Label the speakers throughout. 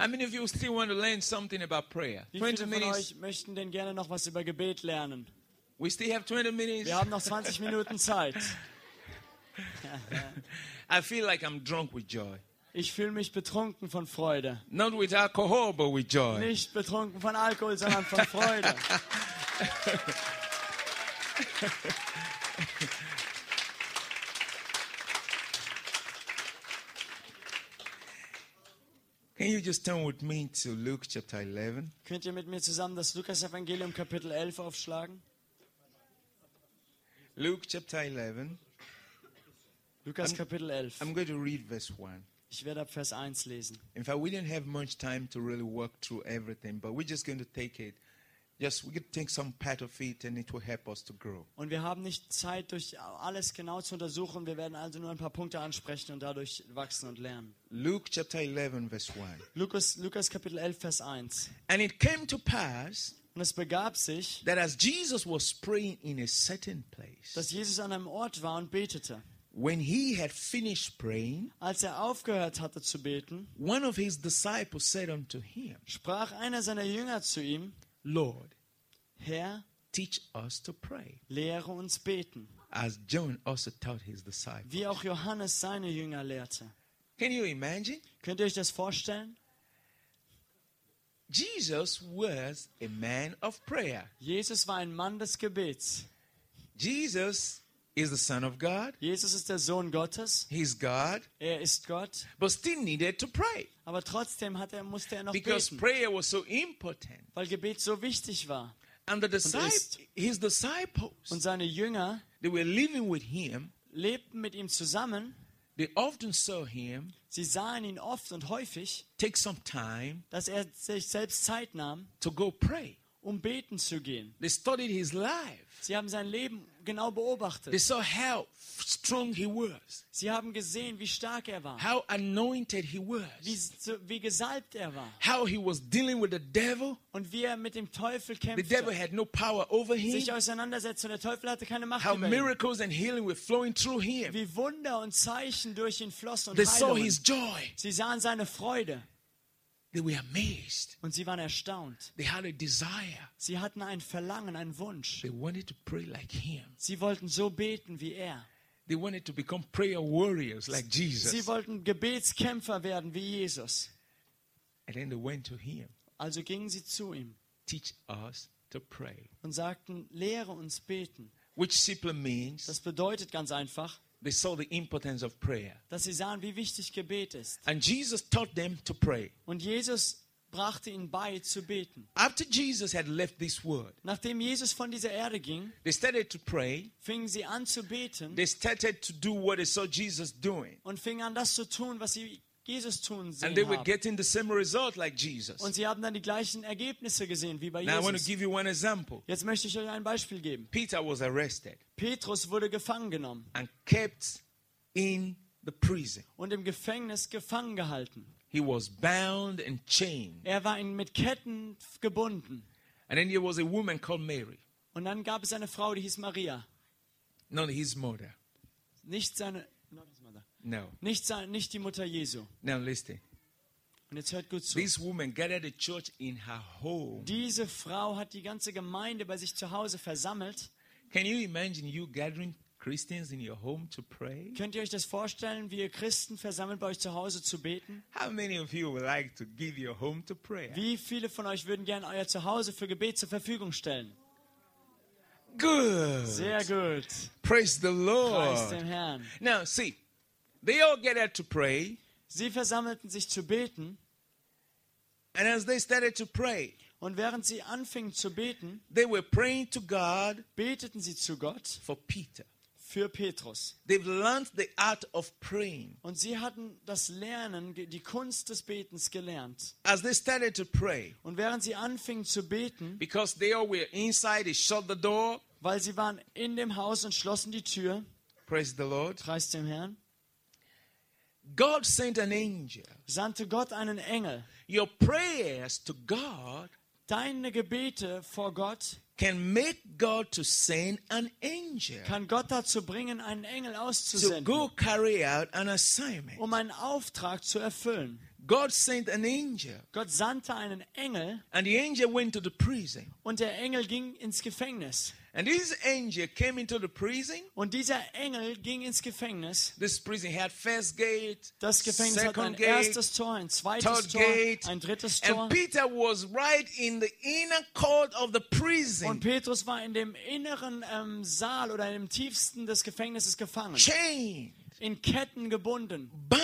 Speaker 1: How many of you still want to learn something about prayer?
Speaker 2: Wie
Speaker 1: 20
Speaker 2: viele von
Speaker 1: minutes.
Speaker 2: euch möchten denn gerne noch was über Gebet lernen?
Speaker 1: We still have 20 minutes.
Speaker 2: Wir haben noch 20 Minuten Zeit.
Speaker 1: I feel like I'm drunk with joy.
Speaker 2: Ich fühle mich betrunken von Freude.
Speaker 1: Not with alcohol, but with joy.
Speaker 2: Nicht betrunken von Alkohol, sondern von Freude.
Speaker 1: you just turn with me to Luke chapter 11?
Speaker 2: Könnt ihr mit mir zusammen das Lukas-Evangelium Kapitel 11 aufschlagen?
Speaker 1: Luke chapter 11.
Speaker 2: Lukas Kapitel 11.
Speaker 1: I'm going to read verse 1.
Speaker 2: Ich werde ab Vers 1 lesen.
Speaker 1: In fact, we didn't have much time to really work through everything, but we're just going to take it. Just we could take some part of it and it will help us to grow.
Speaker 2: Und wir haben nicht Zeit, durch alles genau zu untersuchen. Wir werden also nur ein paar Punkte ansprechen und dadurch wachsen und lernen.
Speaker 1: Luke chapter 11, verse 1.
Speaker 2: Lukas, Lukas Kapitel 11, Vers 1.
Speaker 1: And it came to pass
Speaker 2: Und es begab sich,
Speaker 1: that as Jesus was praying in a certain place,
Speaker 2: dass Jesus an einem Ort war und betete.
Speaker 1: when he had finished praying,
Speaker 2: Als er aufgehört hatte zu beten,
Speaker 1: one of his disciples said unto him,
Speaker 2: sprach einer seiner Jünger zu ihm,
Speaker 1: Lord,
Speaker 2: Herr,
Speaker 1: teach us to pray,
Speaker 2: lehre uns beten,
Speaker 1: as John also taught his disciples.
Speaker 2: wie auch Johannes seine Jünger lehrte.
Speaker 1: Can you imagine?
Speaker 2: Könnt ihr euch das vorstellen?
Speaker 1: Jesus was a man of prayer.
Speaker 2: Jesus war ein Mann des Gebets.
Speaker 1: Jesus is the Son of God.
Speaker 2: Jesus ist der Sohn Gottes.
Speaker 1: He's God,
Speaker 2: Er ist Gott.
Speaker 1: but still needed to pray
Speaker 2: Aber trotzdem hat er, musste er noch
Speaker 1: because
Speaker 2: beten,
Speaker 1: prayer was so important.
Speaker 2: weil Gebet so wichtig war.
Speaker 1: And the disciples, his disciples,
Speaker 2: Und seine Jünger
Speaker 1: they were living with him.
Speaker 2: lebten mit ihm zusammen.
Speaker 1: They often saw him
Speaker 2: Sie sahen ihn oft und häufig,
Speaker 1: take some time
Speaker 2: dass er sich selbst Zeit nahm,
Speaker 1: to go pray.
Speaker 2: Um beten zu gehen.
Speaker 1: They studied his life.
Speaker 2: Sie haben sein Leben genau
Speaker 1: They
Speaker 2: beobachtet.
Speaker 1: saw how strong he was,
Speaker 2: Sie haben gesehen, wie stark er war,
Speaker 1: how anointed he
Speaker 2: wie,
Speaker 1: was,
Speaker 2: so- wie gesalbt er war
Speaker 1: how he was dealing with the devil.
Speaker 2: und wie er mit dem Teufel
Speaker 1: The devil
Speaker 2: kämpfte,
Speaker 1: had no power over him.
Speaker 2: sich auseinandersetzte und der Teufel hatte keine Macht
Speaker 1: How
Speaker 2: über ihn.
Speaker 1: miracles and healing were flowing through him.
Speaker 2: Wie Wunder und Zeichen durch ihn flossen und
Speaker 1: They saw his joy.
Speaker 2: Sie sahen seine Freude
Speaker 1: They were amazed.
Speaker 2: und sie waren erstaunt.
Speaker 1: They had a desire.
Speaker 2: Sie hatten ein Verlangen, einen Wunsch.
Speaker 1: They wanted to pray like him.
Speaker 2: Sie wollten so beten wie er.
Speaker 1: They wanted to become prayer warriors like
Speaker 2: Sie
Speaker 1: Jesus.
Speaker 2: wollten Gebetskämpfer werden wie Jesus.
Speaker 1: And then they went to him.
Speaker 2: Also gingen sie zu ihm
Speaker 1: Teach us to pray.
Speaker 2: und sagten, lehre uns beten.
Speaker 1: Which simply means
Speaker 2: Das bedeutet ganz einfach,
Speaker 1: they saw the importance of prayer.
Speaker 2: dass sie sahen, wie wichtig Gebet ist.
Speaker 1: And Jesus taught them to pray.
Speaker 2: Und Jesus brachte ihnen bei, zu beten.
Speaker 1: After Jesus had left this world,
Speaker 2: Nachdem Jesus von dieser Erde ging,
Speaker 1: they started to pray.
Speaker 2: fingen sie an zu beten
Speaker 1: They started to do what they saw Jesus doing.
Speaker 2: und fingen an, das zu tun, was sie Jesus tun
Speaker 1: And
Speaker 2: sehen
Speaker 1: they were
Speaker 2: haben.
Speaker 1: getting the same result like Jesus.
Speaker 2: Und sie haben dann die gleichen Ergebnisse gesehen wie bei
Speaker 1: Now I want to
Speaker 2: Jesus.
Speaker 1: give you one example.
Speaker 2: Jetzt möchte ich euch ein Beispiel geben.
Speaker 1: Peter was arrested
Speaker 2: Petrus wurde gefangen genommen
Speaker 1: and kept in the prison.
Speaker 2: und im Gefängnis gefangen gehalten.
Speaker 1: He was bound and chained.
Speaker 2: Er war in, mit Ketten gebunden.
Speaker 1: And then there was a woman called Mary,
Speaker 2: Und dann gab es eine Frau, die hieß Maria.
Speaker 1: not his mother.
Speaker 2: Nicht seine.
Speaker 1: No.
Speaker 2: nicht, nicht die Mutter Jesu.
Speaker 1: Now listen.
Speaker 2: Und jetzt hört gut zu.
Speaker 1: This woman gathered the church in her home.
Speaker 2: Diese Frau hat die ganze Gemeinde bei sich zu Hause versammelt.
Speaker 1: Can you imagine you gathering Christians in your home to pray?
Speaker 2: Könnt ihr euch das vorstellen, wie ihr Christen versammelt bei euch zu Hause zu beten?
Speaker 1: How many of you would like to give your home to prayer?
Speaker 2: Wie viele von euch würden gerne euer Zuhause für Gebet zur Verfügung stellen?
Speaker 1: Good.
Speaker 2: Sehr gut.
Speaker 1: Praise the
Speaker 2: Preis
Speaker 1: Lord.
Speaker 2: dem Herrn.
Speaker 1: Now, see, they all gathered to pray,
Speaker 2: Sie versammelten sich zu beten
Speaker 1: and as they started to pray,
Speaker 2: und während sie anfingen zu beten,
Speaker 1: they were praying to God
Speaker 2: beteten sie zu Gott
Speaker 1: for Peter.
Speaker 2: für Petrus.
Speaker 1: They've learned the art of praying.
Speaker 2: Und sie hatten das Lernen, die Kunst des Betens gelernt.
Speaker 1: As they started to pray,
Speaker 2: Und während sie anfingen zu beten,
Speaker 1: because they all were inside, they shut the door.
Speaker 2: weil sie waren in dem Haus und schlossen die Tür,
Speaker 1: Praise the Lord.
Speaker 2: preis dem Herrn,
Speaker 1: God sent an angel.
Speaker 2: sandte Gott einen Engel.
Speaker 1: Your prayers to God
Speaker 2: Deine Gebete vor Gott
Speaker 1: can make God to send an angel
Speaker 2: kann Gott dazu bringen, einen Engel
Speaker 1: to
Speaker 2: auszusenden,
Speaker 1: go carry out an assignment.
Speaker 2: um einen Auftrag zu erfüllen.
Speaker 1: God sent an angel,
Speaker 2: Gott sandte einen Engel
Speaker 1: and the angel went to the prison.
Speaker 2: und der Engel ging ins Gefängnis.
Speaker 1: And this angel came into the prison.
Speaker 2: Und dieser Engel ging ins Gefängnis.
Speaker 1: This prison had first gate,
Speaker 2: Das Gefängnis hat ein
Speaker 1: second gate,
Speaker 2: erstes Tor, ein zweites
Speaker 1: third
Speaker 2: Tor,
Speaker 1: gate.
Speaker 2: ein drittes Tor.
Speaker 1: And Peter was right in the inner court of the
Speaker 2: Und
Speaker 1: prison,
Speaker 2: Petrus war in dem inneren ähm, Saal oder im tiefsten des Gefängnisses gefangen,
Speaker 1: chained,
Speaker 2: in Ketten gebunden,
Speaker 1: bound.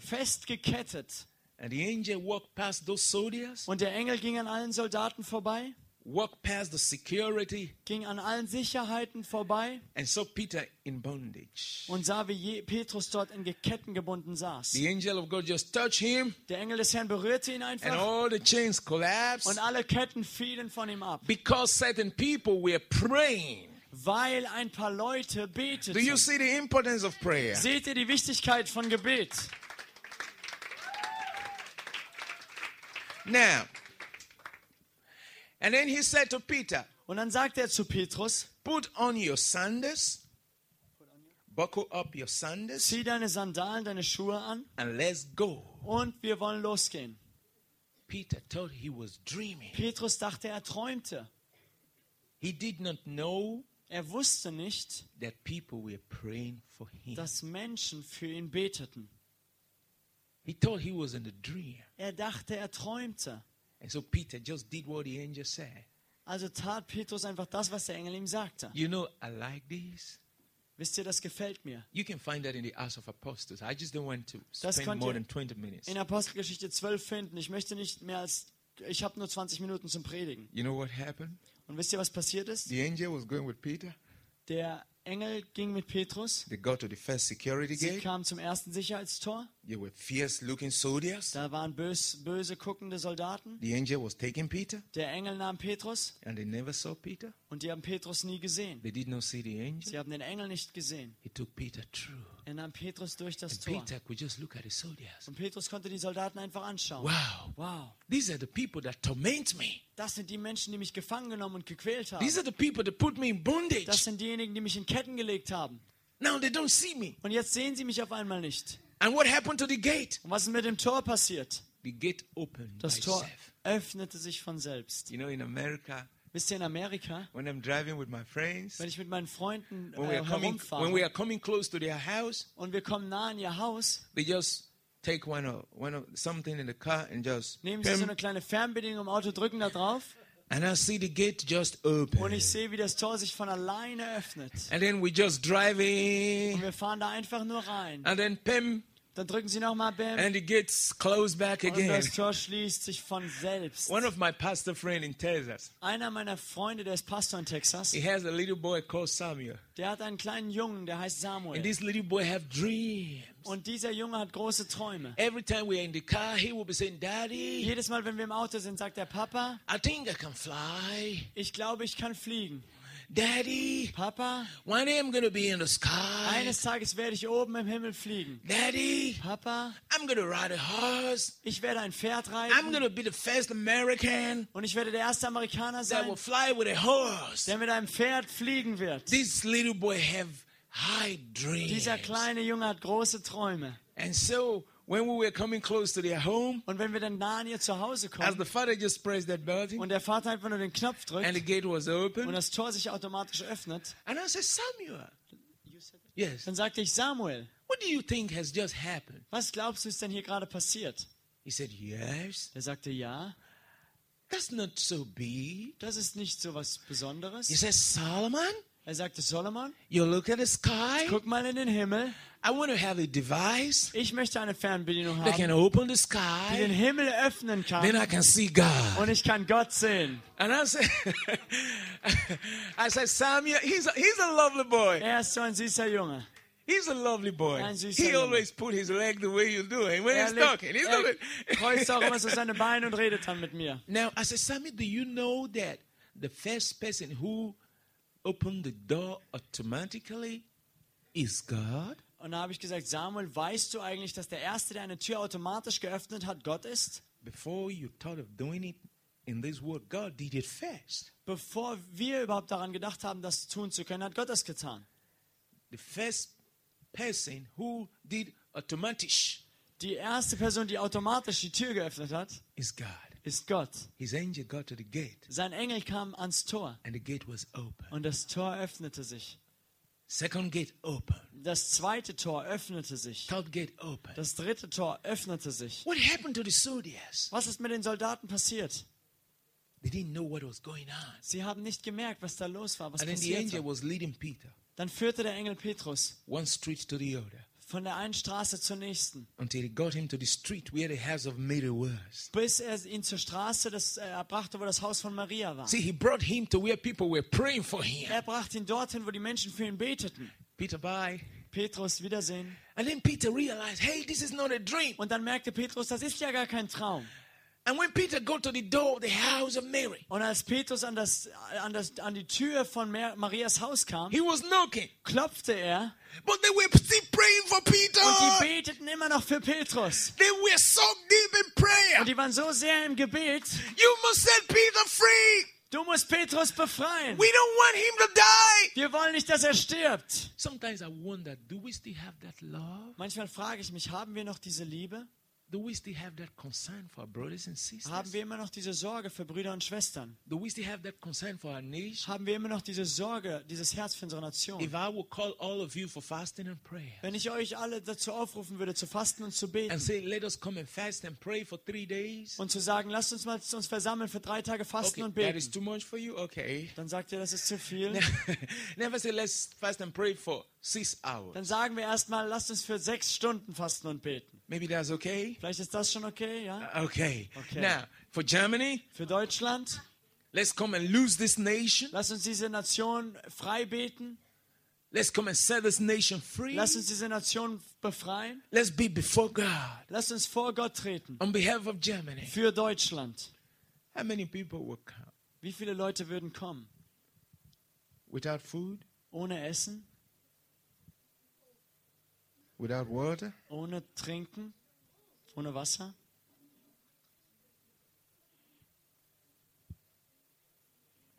Speaker 2: festgekettet.
Speaker 1: And the angel walked past those soldiers,
Speaker 2: Und der Engel ging an allen Soldaten vorbei,
Speaker 1: walked past the security,
Speaker 2: ging an allen Sicherheiten vorbei
Speaker 1: and saw Peter in bondage.
Speaker 2: und sah, wie Petrus dort in Ketten gebunden saß.
Speaker 1: The angel of God just touched him,
Speaker 2: Der Engel des Herrn berührte ihn
Speaker 1: and
Speaker 2: einfach
Speaker 1: all the chains collapsed
Speaker 2: und alle Ketten fielen von ihm ab,
Speaker 1: because certain people were praying.
Speaker 2: weil ein paar Leute
Speaker 1: Do you
Speaker 2: beteten.
Speaker 1: see the importance of prayer?
Speaker 2: Seht ihr die Wichtigkeit von Gebet?
Speaker 1: Now, and then he said to Peter,
Speaker 2: Und dann sagt er zu Petrus,
Speaker 1: Put on your sandals, buckle up your sandals,
Speaker 2: zieh deine Sandalen, deine Schuhe an
Speaker 1: and let's go.
Speaker 2: und wir wollen losgehen.
Speaker 1: Peter thought he was dreaming.
Speaker 2: Petrus dachte, er träumte.
Speaker 1: He did not know
Speaker 2: Er wusste nicht,
Speaker 1: that people were praying for him.
Speaker 2: dass Menschen für ihn beteten.
Speaker 1: He thought he was in a dream.
Speaker 2: Er dachte, er träumte.
Speaker 1: And so Peter just did what the angel said.
Speaker 2: Also tat Petrus einfach das, was der Engel ihm sagte.
Speaker 1: You know, I like this.
Speaker 2: Wisst ihr, das gefällt mir.
Speaker 1: You can find that in the Acts of Apostles. I just don't want to spend more than 20 minutes.
Speaker 2: In Apostelgeschichte 12 finden. Ich möchte nicht mehr als, ich habe nur 20 Minuten zum Predigen.
Speaker 1: You know what happened?
Speaker 2: Und wisst ihr, was passiert ist?
Speaker 1: The angel was going with Peter.
Speaker 2: Der Engel ging mit Petrus.
Speaker 1: They got to the first security
Speaker 2: Sie
Speaker 1: gate.
Speaker 2: kamen zum ersten Sicherheitstor.
Speaker 1: There were fierce looking soldiers.
Speaker 2: Da waren bös, böse guckende Soldaten.
Speaker 1: The angel was taking Peter,
Speaker 2: Der Engel nahm Petrus
Speaker 1: and they never saw Peter.
Speaker 2: und die haben Petrus nie gesehen.
Speaker 1: They did not see the angel.
Speaker 2: Sie haben den Engel nicht gesehen.
Speaker 1: He took Peter through.
Speaker 2: Er nahm Petrus durch das
Speaker 1: And
Speaker 2: Tor.
Speaker 1: Peter could just look at the soldiers.
Speaker 2: Und Petrus konnte die Soldaten einfach anschauen.
Speaker 1: Wow.
Speaker 2: Wow,
Speaker 1: These are the people that torment me.
Speaker 2: das sind die Menschen, die mich gefangen genommen und gequält haben.
Speaker 1: These are the people that put me in
Speaker 2: Das
Speaker 1: bondage.
Speaker 2: sind diejenigen, die mich in Ketten gelegt haben.
Speaker 1: Now they don't see me.
Speaker 2: Und jetzt sehen sie mich auf einmal nicht.
Speaker 1: And what happened to the gate?
Speaker 2: Und was ist mit dem Tor passiert?
Speaker 1: The gate opened
Speaker 2: Das Tor öffnete sich von selbst.
Speaker 1: You know, in America,
Speaker 2: Wisst ihr, in Amerika,
Speaker 1: when I'm driving with my friends,
Speaker 2: wenn ich mit meinen Freunden
Speaker 1: when we
Speaker 2: äh,
Speaker 1: are coming, when we
Speaker 2: herumfahre
Speaker 1: are coming close to their house,
Speaker 2: und wir kommen nah an ihr Haus,
Speaker 1: they just take one of, one of something in the car and just
Speaker 2: nehmen sie so eine kleine Fernbedienung im Auto, drücken da drauf
Speaker 1: and I see the gate just
Speaker 2: und
Speaker 1: open.
Speaker 2: ich sehe, wie das Tor sich von alleine öffnet.
Speaker 1: And then we just drive
Speaker 2: Und wir fahren da einfach nur rein.
Speaker 1: and then pim
Speaker 2: Dann drücken sie nochmal Bam
Speaker 1: and the gates close back
Speaker 2: und
Speaker 1: again.
Speaker 2: das Tor schließt sich von selbst.
Speaker 1: One of my pastor friend in Texas,
Speaker 2: Einer meiner Freunde, der ist Pastor in Texas,
Speaker 1: he has a little boy called Samuel.
Speaker 2: der hat einen kleinen Jungen, der heißt
Speaker 1: And
Speaker 2: Samuel.
Speaker 1: this little boy have dreams.
Speaker 2: Und dieser Junge hat große Träume.
Speaker 1: Every time we're in the car, he will be saying, Daddy,
Speaker 2: Jedes Mal, wenn wir im Auto sind, sagt der Papa,
Speaker 1: I think I can fly.
Speaker 2: ich glaube, ich kann fliegen.
Speaker 1: Daddy,
Speaker 2: Papa,
Speaker 1: one day I'm to be in the sky.
Speaker 2: eines Tages werde ich oben im Himmel fliegen.
Speaker 1: Daddy,
Speaker 2: Papa,
Speaker 1: I'm to ride a horse.
Speaker 2: ich werde ein Pferd
Speaker 1: I'm
Speaker 2: reiten
Speaker 1: going to be the first American
Speaker 2: und ich werde der erste Amerikaner
Speaker 1: that will
Speaker 2: sein,
Speaker 1: fly with a horse.
Speaker 2: der mit einem Pferd fliegen wird.
Speaker 1: This little boy have high dreams.
Speaker 2: Dieser kleine Junge hat große Träume.
Speaker 1: And so when we were coming close to their home,
Speaker 2: Und wenn wir dann nah an ihr zu Hause
Speaker 1: as
Speaker 2: kommen
Speaker 1: the father just pressed that button
Speaker 2: und der Vater einfach nur den Knopf
Speaker 1: and the
Speaker 2: drückt
Speaker 1: gate was
Speaker 2: und
Speaker 1: open,
Speaker 2: das Tor sich automatisch öffnet,
Speaker 1: and I said, Samuel, yes,
Speaker 2: dann sagte ich, Samuel,
Speaker 1: what do you think has just happened?
Speaker 2: was glaubst du ist denn hier gerade passiert?
Speaker 1: He said, yes,
Speaker 2: Er sagte, ja,
Speaker 1: that's not so big.
Speaker 2: das ist nicht so was Besonderes.
Speaker 1: He said, Solomon,
Speaker 2: Er sagte, Solomon,
Speaker 1: you look at the sky.
Speaker 2: guck mal in den Himmel.
Speaker 1: I want to have a device
Speaker 2: Ich möchte eine Fernbedienung
Speaker 1: that can open the
Speaker 2: die den
Speaker 1: sky.
Speaker 2: Himmel öffnen kann.
Speaker 1: Then I can see God.
Speaker 2: und ich kann Gott sehen.
Speaker 1: And I said, I said, Samuel, he's a, he's a lovely boy.
Speaker 2: Er ist so ein süßer Junge.
Speaker 1: He's a lovely boy. He always put his leg the way you do it when
Speaker 2: Er,
Speaker 1: he's talking. He's
Speaker 2: er
Speaker 1: doing
Speaker 2: kreuzt auch immer so seine Beine und redet dann mit mir.
Speaker 1: Now, I said, Samuel, do you know that the first person who opened the door automatically is God?
Speaker 2: Und da habe ich gesagt, Samuel, weißt du eigentlich, dass der Erste, der eine Tür automatisch geöffnet hat, Gott ist?
Speaker 1: Before you thought of doing it in this world, God did it first.
Speaker 2: Bevor wir überhaupt daran gedacht haben, das tun zu können, hat Gott das getan.
Speaker 1: The first person who did automatisch
Speaker 2: Die erste Person, die automatisch die Tür geöffnet hat,
Speaker 1: is God.
Speaker 2: Ist Gott.
Speaker 1: His angel got to the gate,
Speaker 2: Sein Engel kam ans Tor
Speaker 1: and the gate was open.
Speaker 2: und das Tor öffnete sich.
Speaker 1: Second gate open.
Speaker 2: Das zweite Tor öffnete sich.
Speaker 1: Third gate open.
Speaker 2: Das dritte Tor öffnete sich.
Speaker 1: What happened to the soldiers?
Speaker 2: Was ist mit den Soldaten passiert?
Speaker 1: They didn't know what was going on.
Speaker 2: Sie haben nicht gemerkt, was da los war, was
Speaker 1: And then the angel
Speaker 2: passierte.
Speaker 1: was leading Peter
Speaker 2: Dann führte der Engel Petrus
Speaker 1: one street to the other
Speaker 2: von der einen Straße zur nächsten,
Speaker 1: until he got him to the street where the house of Mary was.
Speaker 2: bis er ihn zur Straße des, äh, er brachte, wo das Haus von Maria war.
Speaker 1: See, he brought him to where people were praying for him.
Speaker 2: Er brachte ihn dorthin, wo die Menschen für ihn beteten.
Speaker 1: Peter, bye.
Speaker 2: Petrus, Wiedersehen.
Speaker 1: And then Peter realized, hey, this is not a dream.
Speaker 2: Und dann merkte Petrus, das ist ja gar kein Traum.
Speaker 1: And when Peter got to the door of the house of Mary,
Speaker 2: Und als Petrus an, das, an, das, an die Tür von Marias Haus kam,
Speaker 1: he was knocking.
Speaker 2: klopfte er
Speaker 1: But they were still praying for Peter.
Speaker 2: und die beteten immer noch für Petrus.
Speaker 1: They were so deep in prayer.
Speaker 2: Und die waren so sehr im Gebet,
Speaker 1: You must set Peter free.
Speaker 2: du musst Petrus befreien.
Speaker 1: We don't want him to die.
Speaker 2: Wir wollen nicht, dass er stirbt.
Speaker 1: Sometimes I wonder, do we still have that love?
Speaker 2: Manchmal frage ich mich, haben wir noch diese Liebe?
Speaker 1: Do we still have that concern for our brothers and sisters?
Speaker 2: Haben wir immer noch diese Sorge für Brüder und Schwestern?
Speaker 1: Do we still have that concern for our nation?
Speaker 2: Haben wir immer noch diese Sorge, dieses Herz für unsere Nation?
Speaker 1: If I would call all of you for fasting and prayer
Speaker 2: Wenn ich euch alle dazu aufrufen würde, zu fasten und zu beten und zu sagen, lasst uns mal uns versammeln für drei Tage fasten
Speaker 1: Okay,
Speaker 2: und
Speaker 1: that is
Speaker 2: beten,
Speaker 1: too much for you? Okay.
Speaker 2: dann sagt ihr, das ist zu viel.
Speaker 1: Never say, let's fast and pray for.
Speaker 2: Dann sagen wir erstmal, lasst uns für sechs Stunden fasten und beten.
Speaker 1: Maybe that's okay.
Speaker 2: Vielleicht ist das schon okay, ja?
Speaker 1: Okay.
Speaker 2: Okay.
Speaker 1: Now, for Germany,
Speaker 2: Für Deutschland,
Speaker 1: let's come and lose this nation.
Speaker 2: lasst uns diese Nation frei beten.
Speaker 1: Let's come and set this nation free.
Speaker 2: Lasst uns diese Nation befreien.
Speaker 1: Let's be before God
Speaker 2: Lasst uns vor Gott treten.
Speaker 1: on behalf of Germany.
Speaker 2: Für Deutschland.
Speaker 1: How many people will come
Speaker 2: Wie viele Leute würden kommen?
Speaker 1: without food,
Speaker 2: Ohne Essen,
Speaker 1: without water?
Speaker 2: ohne Trinken, ohne Wasser?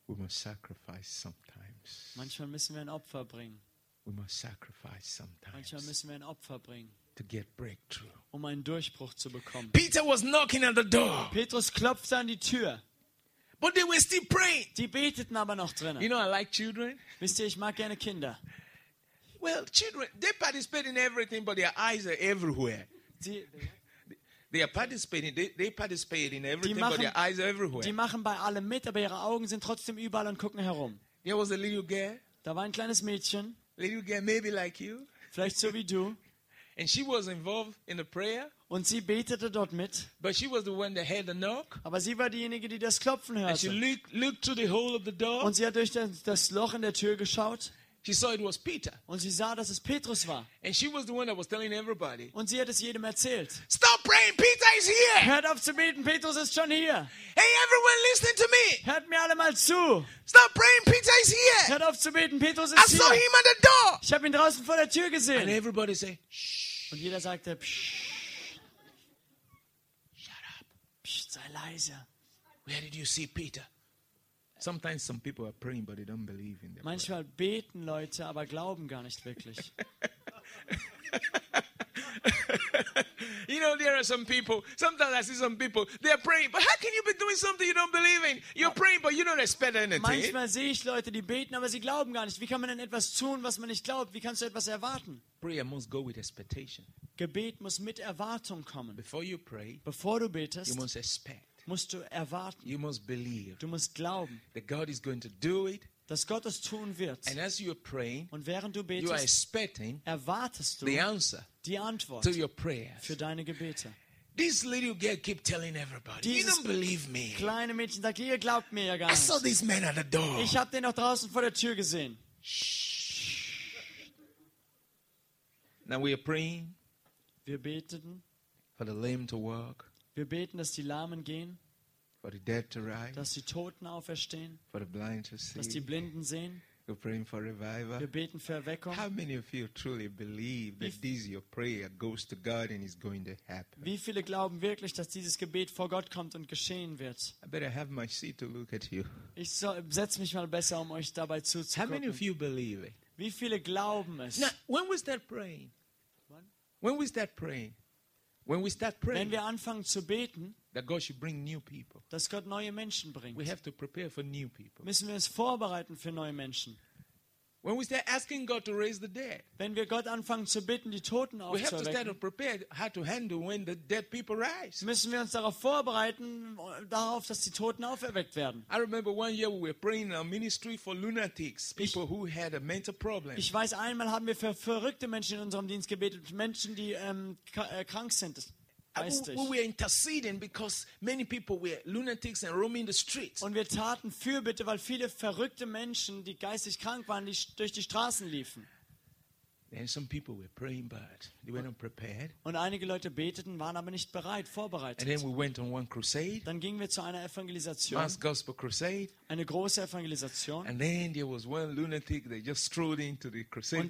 Speaker 1: We must sacrifice sometimes.
Speaker 2: Manchmal müssen wir ein Opfer bringen.
Speaker 1: We must sacrifice
Speaker 2: Manchmal
Speaker 1: sometimes
Speaker 2: müssen wir ein Opfer bringen,
Speaker 1: to get breakthrough.
Speaker 2: um einen Durchbruch zu bekommen.
Speaker 1: Peter was knocking at the door,
Speaker 2: Petrus klopfte an die Tür.
Speaker 1: but they were still praying.
Speaker 2: Die beteten aber noch
Speaker 1: You
Speaker 2: drinnen.
Speaker 1: know, I like children.
Speaker 2: Wisst ihr, ich mag gerne Kinder.
Speaker 1: Well, children, they participate in everything, but their eyes are everywhere.
Speaker 2: Die,
Speaker 1: They are participating. They, they participate in everything,
Speaker 2: machen-
Speaker 1: but their eyes are everywhere.
Speaker 2: die machen bei allem mit, aber ihre Augen sind trotzdem überall und gucken herum.
Speaker 1: There was a little girl,
Speaker 2: Da war ein kleines Mädchen,
Speaker 1: little girl maybe like you,
Speaker 2: vielleicht so wie du,
Speaker 1: and she was involved in the prayer,
Speaker 2: und sie betete dort mit,
Speaker 1: but she was the one that had the knock.
Speaker 2: aber sie war diejenige, die das Klopfen
Speaker 1: And she
Speaker 2: hörte.
Speaker 1: looked, looked through the hole of the door.
Speaker 2: Und sie hat durch das, das Loch in der Tür geschaut
Speaker 1: She saw it was Peter.
Speaker 2: und sie sah, dass es Petrus war.
Speaker 1: And she was the one that was telling everybody,
Speaker 2: Und sie hat es jedem erzählt.
Speaker 1: Stop praying, Peter is here.
Speaker 2: Hört auf zu beten, Petrus ist schon hier.
Speaker 1: Hey, everyone, listen to me.
Speaker 2: Hört mir alle mal zu.
Speaker 1: Stop praying, Peter is here.
Speaker 2: Hört auf zu beten, Petrus
Speaker 1: I
Speaker 2: ist
Speaker 1: saw
Speaker 2: hier.
Speaker 1: him at the door.
Speaker 2: Ich habe ihn draußen vor der Tür
Speaker 1: And
Speaker 2: gesehen.
Speaker 1: everybody say, Shh,
Speaker 2: Und jeder sagte, psch,
Speaker 1: shut up.
Speaker 2: psch, sei leise.
Speaker 1: Where did you see Peter? Sometimes some people are praying, but they don't believe in.
Speaker 2: Manchmal beten Leute, aber glauben gar nicht wirklich.
Speaker 1: you know, there are some people, sometimes I see some people, they're praying, but how can you be doing something you don't believe in? You're praying, but you don't expect anything.
Speaker 2: Manchmal sehe ich Leute, die beten, aber sie glauben gar nicht. Wie kann man denn etwas tun, was man nicht glaubt? Wie kannst du etwas erwarten?
Speaker 1: Prayer must go with expectation.
Speaker 2: Gebet muss mit Erwartung kommen.
Speaker 1: Before you pray,
Speaker 2: Bevor du
Speaker 1: you
Speaker 2: betest,
Speaker 1: must expect.
Speaker 2: Musst du erwarten.
Speaker 1: You must believe
Speaker 2: Du musst glauben,
Speaker 1: that God is going to do it.
Speaker 2: dass Gott es tun wird.
Speaker 1: And as you're praying,
Speaker 2: Und während du
Speaker 1: you are
Speaker 2: betest,
Speaker 1: expecting
Speaker 2: erwartest du
Speaker 1: the answer
Speaker 2: die Antwort
Speaker 1: to your prayers.
Speaker 2: für deine Gebete.
Speaker 1: This little girl keep telling everybody, you
Speaker 2: Dieses
Speaker 1: don't believe me.
Speaker 2: kleine Mädchen sagt, ihr glaubt mir ja gar
Speaker 1: I saw
Speaker 2: nicht.
Speaker 1: this man at the door.
Speaker 2: Ich habe den noch draußen vor der Tür gesehen.
Speaker 1: Now we are praying
Speaker 2: Wir beteten,
Speaker 1: for the lame to walk,
Speaker 2: wir beten, dass die Lahmen gehen, dass die Toten auferstehen, dass die. Blinden sehen.
Speaker 1: We're praying for revival.
Speaker 2: Wir beten für Erweckung.
Speaker 1: How many of you truly believe that this your prayer goes to God and is going to happen?
Speaker 2: Wie viele glauben wirklich, dass dieses Gebet vor Gott kommt und geschehen wird?
Speaker 1: I better have my seat to look at you.
Speaker 2: Ich so, setze mich mal besser, um euch dabei
Speaker 1: How many of you believe it?
Speaker 2: Wie viele glauben es?
Speaker 1: Now, when we start praying, when we start praying, When we start
Speaker 2: Wenn
Speaker 1: praying
Speaker 2: wir anfangen zu beten,
Speaker 1: that God should bring new people,
Speaker 2: dass Gott neue Menschen bringt,
Speaker 1: we have to prepare for new people.
Speaker 2: müssen wir uns vorbereiten für neue Menschen.
Speaker 1: When we start asking God to raise the dead,
Speaker 2: Wenn wir Gott anfangen zu bitten, die Toten aufzuwecken, müssen wir uns darauf vorbereiten, darauf, dass die Toten auferweckt werden. Ich weiß, einmal haben wir für verrückte Menschen in unserem Dienst gebetet, Menschen, die ähm, äh, krank sind, geistig.
Speaker 1: we, we were interceding because many people were lunatics and roaming the streets.
Speaker 2: Und wir taten Fürbitte, weil viele verrückte Menschen, die geistig krank waren, die durch die Straßen liefen. Und einige Leute beteten, waren aber nicht bereit,
Speaker 1: And then
Speaker 2: vorbereitet.
Speaker 1: we went on one crusade,
Speaker 2: Dann gingen wir zu einer Evangelisation,
Speaker 1: mass gospel crusade.
Speaker 2: eine große Evangelisation. Und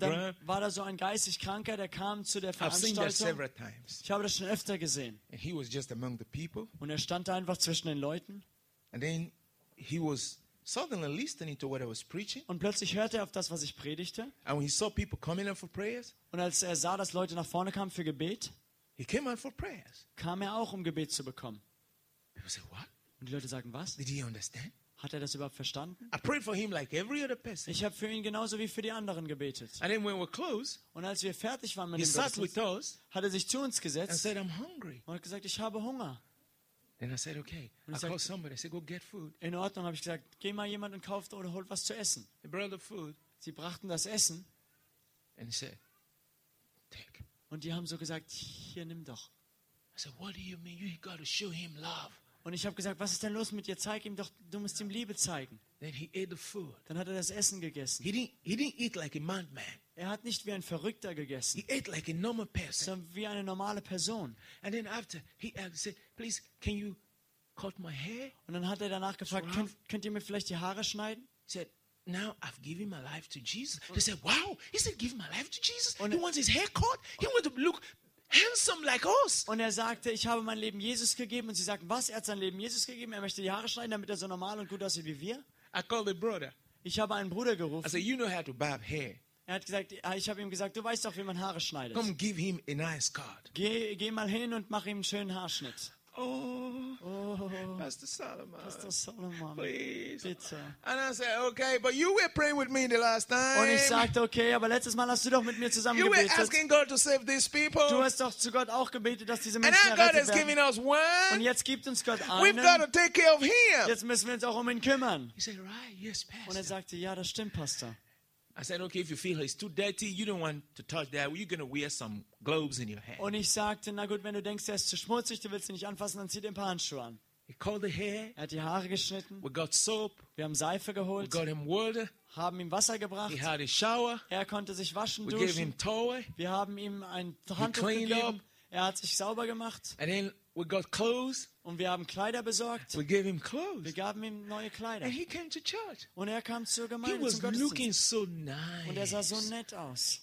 Speaker 2: dann war da so ein geistig Kranker, der kam zu der
Speaker 1: I've seen that
Speaker 2: Veranstaltung.
Speaker 1: several times.
Speaker 2: Ich habe das schon öfter gesehen.
Speaker 1: And he was just among the people.
Speaker 2: Und er stand da einfach zwischen den Leuten.
Speaker 1: And then he was suddenly listening to what I was preaching.
Speaker 2: Und plötzlich hörte er auf das, was ich predigte.
Speaker 1: And when he saw people coming out for prayers,
Speaker 2: Und als er sah, dass Leute nach vorne kamen für Gebet,
Speaker 1: he came out for prayers.
Speaker 2: kam er auch, um Gebet zu bekommen.
Speaker 1: People said, What?
Speaker 2: Und die Leute sagen, was?
Speaker 1: Did he understand?
Speaker 2: Hat er das überhaupt verstanden?
Speaker 1: I prayed for him like every other person.
Speaker 2: Ich habe für ihn genauso wie für die anderen gebetet.
Speaker 1: And then when we're close,
Speaker 2: Und als wir fertig waren mit
Speaker 1: he
Speaker 2: dem
Speaker 1: sat with
Speaker 2: Gottesdienst,
Speaker 1: us
Speaker 2: hat er sich zu uns
Speaker 1: and
Speaker 2: gesetzt
Speaker 1: said, I'm hungry.
Speaker 2: und hat gesagt, ich habe Hunger.
Speaker 1: Then I said, Okay. I
Speaker 2: he said-
Speaker 1: called somebody. I said, Go get food.
Speaker 2: In Ordnung, habe ich gesagt, geh mal jemand und kauft oder holt was zu essen.
Speaker 1: He brought the food.
Speaker 2: Sie brachten das Essen
Speaker 1: And he said, Take.
Speaker 2: und die haben so gesagt, hier, nimm doch.
Speaker 1: I said, What do you mean? You got to show him love.
Speaker 2: Und ich habe gesagt, was ist denn los mit dir? Zeig ihm doch, du musst ihm Liebe zeigen.
Speaker 1: Then he ate the food.
Speaker 2: Dann hat er das Essen gegessen.
Speaker 1: He didn't, he didn't eat like a madman.
Speaker 2: Er hat nicht wie ein Verrückter gegessen,
Speaker 1: He ate like a normal person.
Speaker 2: sondern wie eine normale Person.
Speaker 1: And then after, he asked, said, Please, can you cut my hair?
Speaker 2: Und dann hat er danach gefragt,
Speaker 1: So
Speaker 2: könnt, könnt ihr mir vielleicht die Haare schneiden?
Speaker 1: He said, Now I've given my life to Jesus. They said, Wow, he said, Give my life to Jesus.
Speaker 2: Und-
Speaker 1: he wants his hair cut. He wants to look handsome like us.
Speaker 2: Und er sagte, ich habe mein Leben Jesus gegeben. Und sie sagten, was? Er hat sein Leben Jesus gegeben. Er möchte die Haare schneiden, damit er so normal und gut aussieht wie wir.
Speaker 1: I called the brother.
Speaker 2: Ich habe einen Bruder
Speaker 1: I
Speaker 2: gerufen.
Speaker 1: said, You know how to barb hair.
Speaker 2: Er hat gesagt, ich habe ihm gesagt, du weißt doch, wie man Haare schneidet.
Speaker 1: Come give him a nice cut.
Speaker 2: Geh, geh mal hin und mach ihm einen schönen Haarschnitt.
Speaker 1: Oh,
Speaker 2: Oh,
Speaker 1: Pastor Solomon.
Speaker 2: Pastor Solomon,
Speaker 1: Please.
Speaker 2: bitte.
Speaker 1: And I said, Okay, but you were praying with me the last time.
Speaker 2: Und ich sagte, okay, aber letztes Mal hast du doch mit mir zusammen
Speaker 1: you were asking God to save these people.
Speaker 2: Du hast doch zu Gott auch gebetet, dass diese
Speaker 1: and
Speaker 2: Menschen
Speaker 1: now God has given us
Speaker 2: Und
Speaker 1: one.
Speaker 2: jetzt gibt uns Gott
Speaker 1: We've got to
Speaker 2: einen.
Speaker 1: take care of him.
Speaker 2: Jetzt müssen wir uns auch um ihn kümmern.
Speaker 1: He said, Right, yes,
Speaker 2: Und er
Speaker 1: Pastor.
Speaker 2: sagte, ja, das stimmt, Pastor.
Speaker 1: I said, Okay, if you feel it's too dirty, you don't want to touch that. You're going to wear some gloves in your hand.
Speaker 2: Und ich sagte, na gut, wenn du denkst, er ist zu schmutzig, du willst ihn nicht anfassen, dann zieh dir ein paar Handschuhe an.
Speaker 1: He called the hair.
Speaker 2: Er hat die Haare geschnitten,
Speaker 1: We got soap.
Speaker 2: wir haben Seife
Speaker 1: We
Speaker 2: geholt,
Speaker 1: got him water.
Speaker 2: haben ihm Wasser gebracht,
Speaker 1: He had a shower.
Speaker 2: er konnte sich waschen,
Speaker 1: We gave
Speaker 2: duschen,
Speaker 1: him towel.
Speaker 2: wir haben ihm ein Handtuch gegeben, er hat sich sauber gemacht
Speaker 1: And then we got clothes.
Speaker 2: und wir haben Kleider besorgt,
Speaker 1: We gave him
Speaker 2: wir
Speaker 1: clothes.
Speaker 2: gaben ihm neue Kleider.
Speaker 1: And he came to church.
Speaker 2: Und er kam zur
Speaker 1: He
Speaker 2: Gemeinde,
Speaker 1: was
Speaker 2: zum
Speaker 1: looking so
Speaker 2: Und er sah so
Speaker 1: nice.
Speaker 2: nett aus.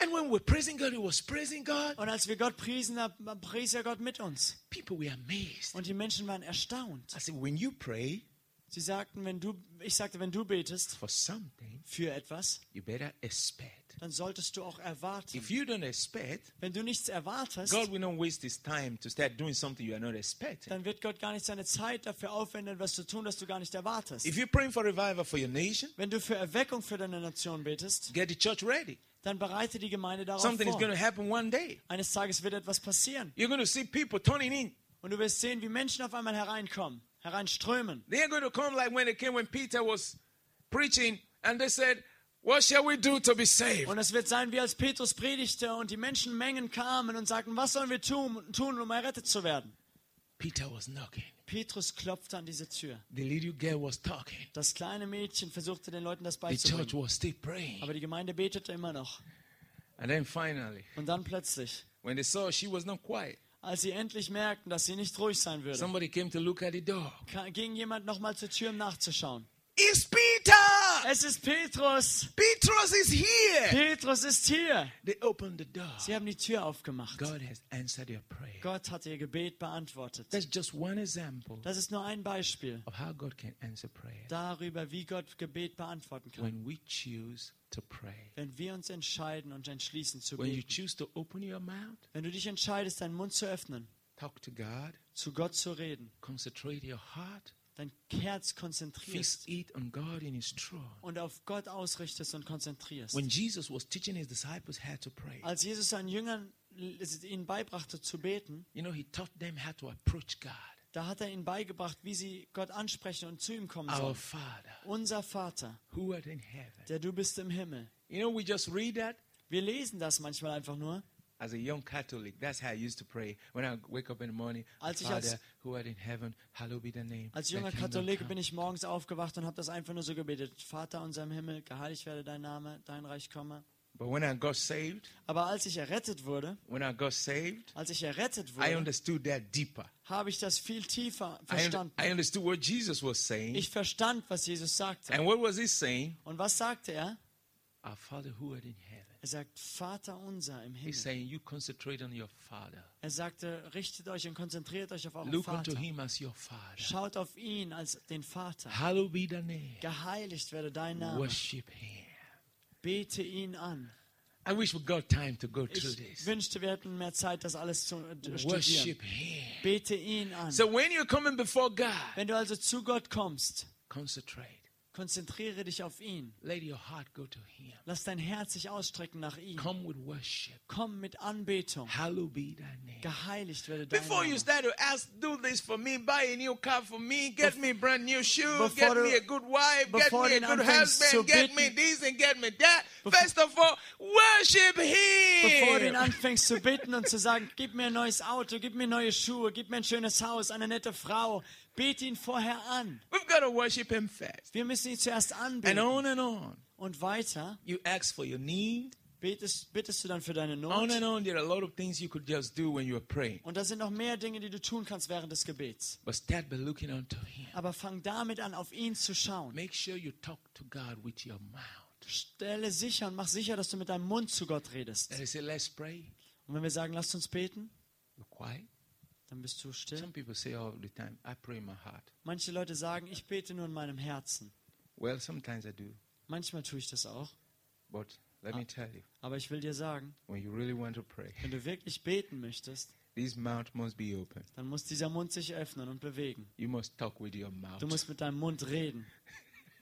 Speaker 1: And when we're praising God, he was praising God.
Speaker 2: Und als wir Gott priesen, da pries er Gott mit uns.
Speaker 1: People were amazed.
Speaker 2: Und die Menschen waren erstaunt.
Speaker 1: I said, when you pray
Speaker 2: Sie sagten, wenn du, ich sagte, wenn du betest für etwas, dann solltest du auch erwarten.
Speaker 1: Expect,
Speaker 2: Wenn du nichts erwartest, dann wird Gott gar nicht seine Zeit dafür aufwenden, etwas zu tun, das du gar nicht erwartest.
Speaker 1: If you're praying for revival for your nation,
Speaker 2: Wenn du für Erweckung für deine Nation betest,
Speaker 1: get the church ready.
Speaker 2: dann bereite die Gemeinde darauf
Speaker 1: Something is going
Speaker 2: vor.
Speaker 1: to happen one day.
Speaker 2: Eines Tages wird etwas passieren.
Speaker 1: You're going to see people turning in.
Speaker 2: Und du wirst sehen, wie Menschen auf einmal hereinkommen, hereinströmen.
Speaker 1: They're going to come like when they came when Peter was preaching and they said, What shall we do to be saved?
Speaker 2: Und es wird sein, wie als Petrus predigte und die Menschenmengen kamen und sagten, was sollen wir tun, tun um errettet zu werden?
Speaker 1: Peter was knocking.
Speaker 2: Petrus klopfte an diese Tür.
Speaker 1: The little girl was talking.
Speaker 2: Das kleine Mädchen versuchte den Leuten das
Speaker 1: The church
Speaker 2: beizubringen.
Speaker 1: was still praying.
Speaker 2: Aber die Gemeinde betete immer noch.
Speaker 1: And then finally,
Speaker 2: Und dann plötzlich,
Speaker 1: when they saw she was not quiet,
Speaker 2: als sie endlich merkten, dass sie nicht ruhig sein würde,
Speaker 1: somebody came to look at the door.
Speaker 2: ka- ging jemand nochmal zur Tür, um nachzuschauen.
Speaker 1: It's Peter!
Speaker 2: Es ist Petrus.
Speaker 1: Petrus is here.
Speaker 2: Petrus ist hier.
Speaker 1: They opened the door.
Speaker 2: Sie haben die Tür aufgemacht.
Speaker 1: God has answered your prayer.
Speaker 2: Gott hat ihr Gebet beantwortet.
Speaker 1: That's just one example
Speaker 2: Das ist nur ein Beispiel
Speaker 1: of how God can answer prayer.
Speaker 2: darüber, wie Gott Gebet beantworten kann.
Speaker 1: When we choose to pray,
Speaker 2: Wenn wir uns entscheiden und entschließen zu
Speaker 1: when you
Speaker 2: beten.
Speaker 1: choose to open your mouth,
Speaker 2: Wenn du dich entscheidest, deinen Mund zu öffnen,
Speaker 1: talk to God,
Speaker 2: zu Gott zu reden,
Speaker 1: concentrate your heart,
Speaker 2: dein Herz konzentrierst
Speaker 1: fix it on God in His throne.
Speaker 2: und auf Gott ausrichtest und konzentrierst.
Speaker 1: When Jesus was teaching His disciples how to pray,
Speaker 2: Als Jesus seinen Jüngern ihnen beibrachte zu beten,
Speaker 1: you know, He taught them how to approach God,
Speaker 2: da hat er ihnen beigebracht, wie sie Gott ansprechen und zu ihm kommen
Speaker 1: our
Speaker 2: sollen.
Speaker 1: Father
Speaker 2: Unser Vater,
Speaker 1: who art in heaven.
Speaker 2: der du bist im Himmel.
Speaker 1: You know, we just read that
Speaker 2: Wir lesen das manchmal einfach nur.
Speaker 1: As a young Catholic. That's how I used to pray when I wake up in the morning.
Speaker 2: Als
Speaker 1: Father
Speaker 2: als-
Speaker 1: who art in heaven, hallowed be thy name.
Speaker 2: Als junger Katholik bin ich morgens aufgewacht und habe das einfach nur so gebetet. Vater unser im Himmel, geheiligt werde dein Name, dein Reich komme.
Speaker 1: But when I got saved,
Speaker 2: Aber als ich errettet wurde,
Speaker 1: when I got saved,
Speaker 2: als ich errettet
Speaker 1: I
Speaker 2: wurde,
Speaker 1: understood that deeper.
Speaker 2: habe ich das viel tiefer
Speaker 1: I,
Speaker 2: verstanden.
Speaker 1: I understood what Jesus was saying.
Speaker 2: Ich verstand, was Jesus sagte.
Speaker 1: And what was he saying?
Speaker 2: Und was sagte er?
Speaker 1: Our Father who art in heaven.
Speaker 2: Er sagt, Vater unser im
Speaker 1: He's
Speaker 2: Himmel.
Speaker 1: saying, You concentrate on your Father.
Speaker 2: Er sagte, richtet euch und konzentriert euch auf euren
Speaker 1: Look unto
Speaker 2: Vater.
Speaker 1: him as your Father.
Speaker 2: Schaut auf ihn als den Vater.
Speaker 1: Hallowed be thy name.
Speaker 2: Geheiligt werde dein Name.
Speaker 1: Worship him.
Speaker 2: Bete ihn an.
Speaker 1: I wish we got time to go through
Speaker 2: Ich
Speaker 1: this.
Speaker 2: wünschte, wir hätten mehr Zeit, das alles zu äh, studieren.
Speaker 1: Worship him.
Speaker 2: Bete ihn an.
Speaker 1: So when you're coming before God,
Speaker 2: Wenn du also zu Gott kommst,
Speaker 1: concentrate.
Speaker 2: Konzentriere dich auf ihn. Lass dein Herz sich ausstrecken nach ihm. Komm mit Anbetung. Geheiligt werde dein
Speaker 1: Before you
Speaker 2: Name.
Speaker 1: start to ask, do this for me, buy a new car for me, get me brand new shoes,
Speaker 2: Bevor
Speaker 1: get
Speaker 2: du-
Speaker 1: me a good wife, get
Speaker 2: bevor
Speaker 1: me a
Speaker 2: du
Speaker 1: good
Speaker 2: anfängst zu
Speaker 1: husband, get
Speaker 2: beten-
Speaker 1: me this and get me that. First of all, worship
Speaker 2: Bevor du ihn anfängst zu bitten und zu sagen, gib mir ein neues Auto, gib mir neue Schuhe, gib mir ein schönes Haus, eine nette Frau, bete ihn vorher an.
Speaker 1: We've got to worship Him first.
Speaker 2: Wir müssen ihn zuerst
Speaker 1: And
Speaker 2: anbeten.
Speaker 1: on and on.
Speaker 2: Und weiter
Speaker 1: You ask for your need.
Speaker 2: betest, bittest du dann für deine
Speaker 1: On and
Speaker 2: Not.
Speaker 1: on. There are a lot of things you could just do when you are praying.
Speaker 2: Und da sind noch mehr Dinge, die du tun kannst während des Gebets.
Speaker 1: But start by looking unto Him.
Speaker 2: Aber fang damit an, auf ihn zu schauen.
Speaker 1: Make sure you talk to God with your mouth.
Speaker 2: Stelle sicher und mach sicher, dass du mit deinem Mund zu Gott redest.
Speaker 1: And say, let's pray.
Speaker 2: Und wenn wir sagen, lasst uns beten,
Speaker 1: You're quiet.
Speaker 2: Dann bist du still.
Speaker 1: Some people say all the time, I pray in my heart.
Speaker 2: Manche Leute sagen, ich bete nur in meinem Herzen.
Speaker 1: Well, sometimes I do.
Speaker 2: Manchmal tue ich das auch.
Speaker 1: But let me tell you,
Speaker 2: Aber ich will dir sagen,
Speaker 1: when you really want to pray,
Speaker 2: wenn du wirklich beten möchtest,
Speaker 1: this mouth must be open.
Speaker 2: dann muss dieser Mund sich öffnen und bewegen.
Speaker 1: You must talk with your mouth.
Speaker 2: Du musst mit deinem Mund reden.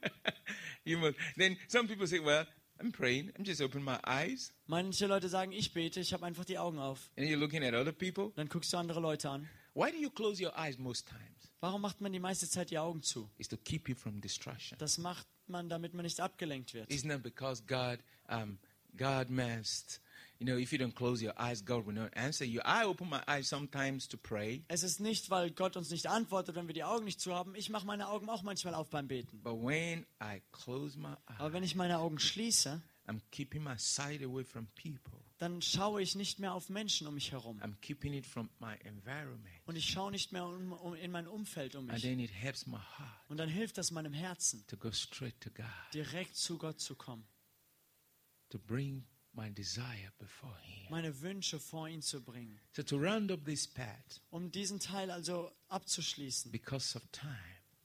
Speaker 1: you must. Then some people say, well, I'm praying. I'm just opening my eyes.
Speaker 2: Manche Leute sagen, ich bete, ich habe einfach die Augen auf.
Speaker 1: And you're looking at other people.
Speaker 2: Dann guckst du andere Leute an.
Speaker 1: Why do you close your eyes most times?
Speaker 2: Warum macht man die meiste Zeit die Augen zu?
Speaker 1: It's to keep you from distraction.
Speaker 2: Das macht man, damit man nicht abgelenkt wird.
Speaker 1: It's not because God, um, God must, you know, if you don't close your eyes, God will not answer you. I open my eyes sometimes to pray,
Speaker 2: Es ist nicht, weil Gott uns nicht antwortet, wenn wir die Augen nicht zu haben. Ich mache meine Augen auch manchmal auf beim Beten.
Speaker 1: but when I close my
Speaker 2: Aber
Speaker 1: eyes,
Speaker 2: wenn ich meine Augen schließe,
Speaker 1: I'm keeping my sight away from people.
Speaker 2: dann schaue ich nicht mehr auf Menschen um mich herum.
Speaker 1: I'm keeping it from my environment.
Speaker 2: Und ich schaue nicht mehr um, um, in mein Umfeld um
Speaker 1: And
Speaker 2: mich.
Speaker 1: then it helps my heart
Speaker 2: Und dann hilft das meinem Herzen,
Speaker 1: to go straight to God,
Speaker 2: direkt zu Gott zu kommen.
Speaker 1: to bring my desire before Him.
Speaker 2: Meine Wünsche vor ihn zu bringen.
Speaker 1: So to round up this part,
Speaker 2: Um diesen Teil also abzuschließen,
Speaker 1: because of time,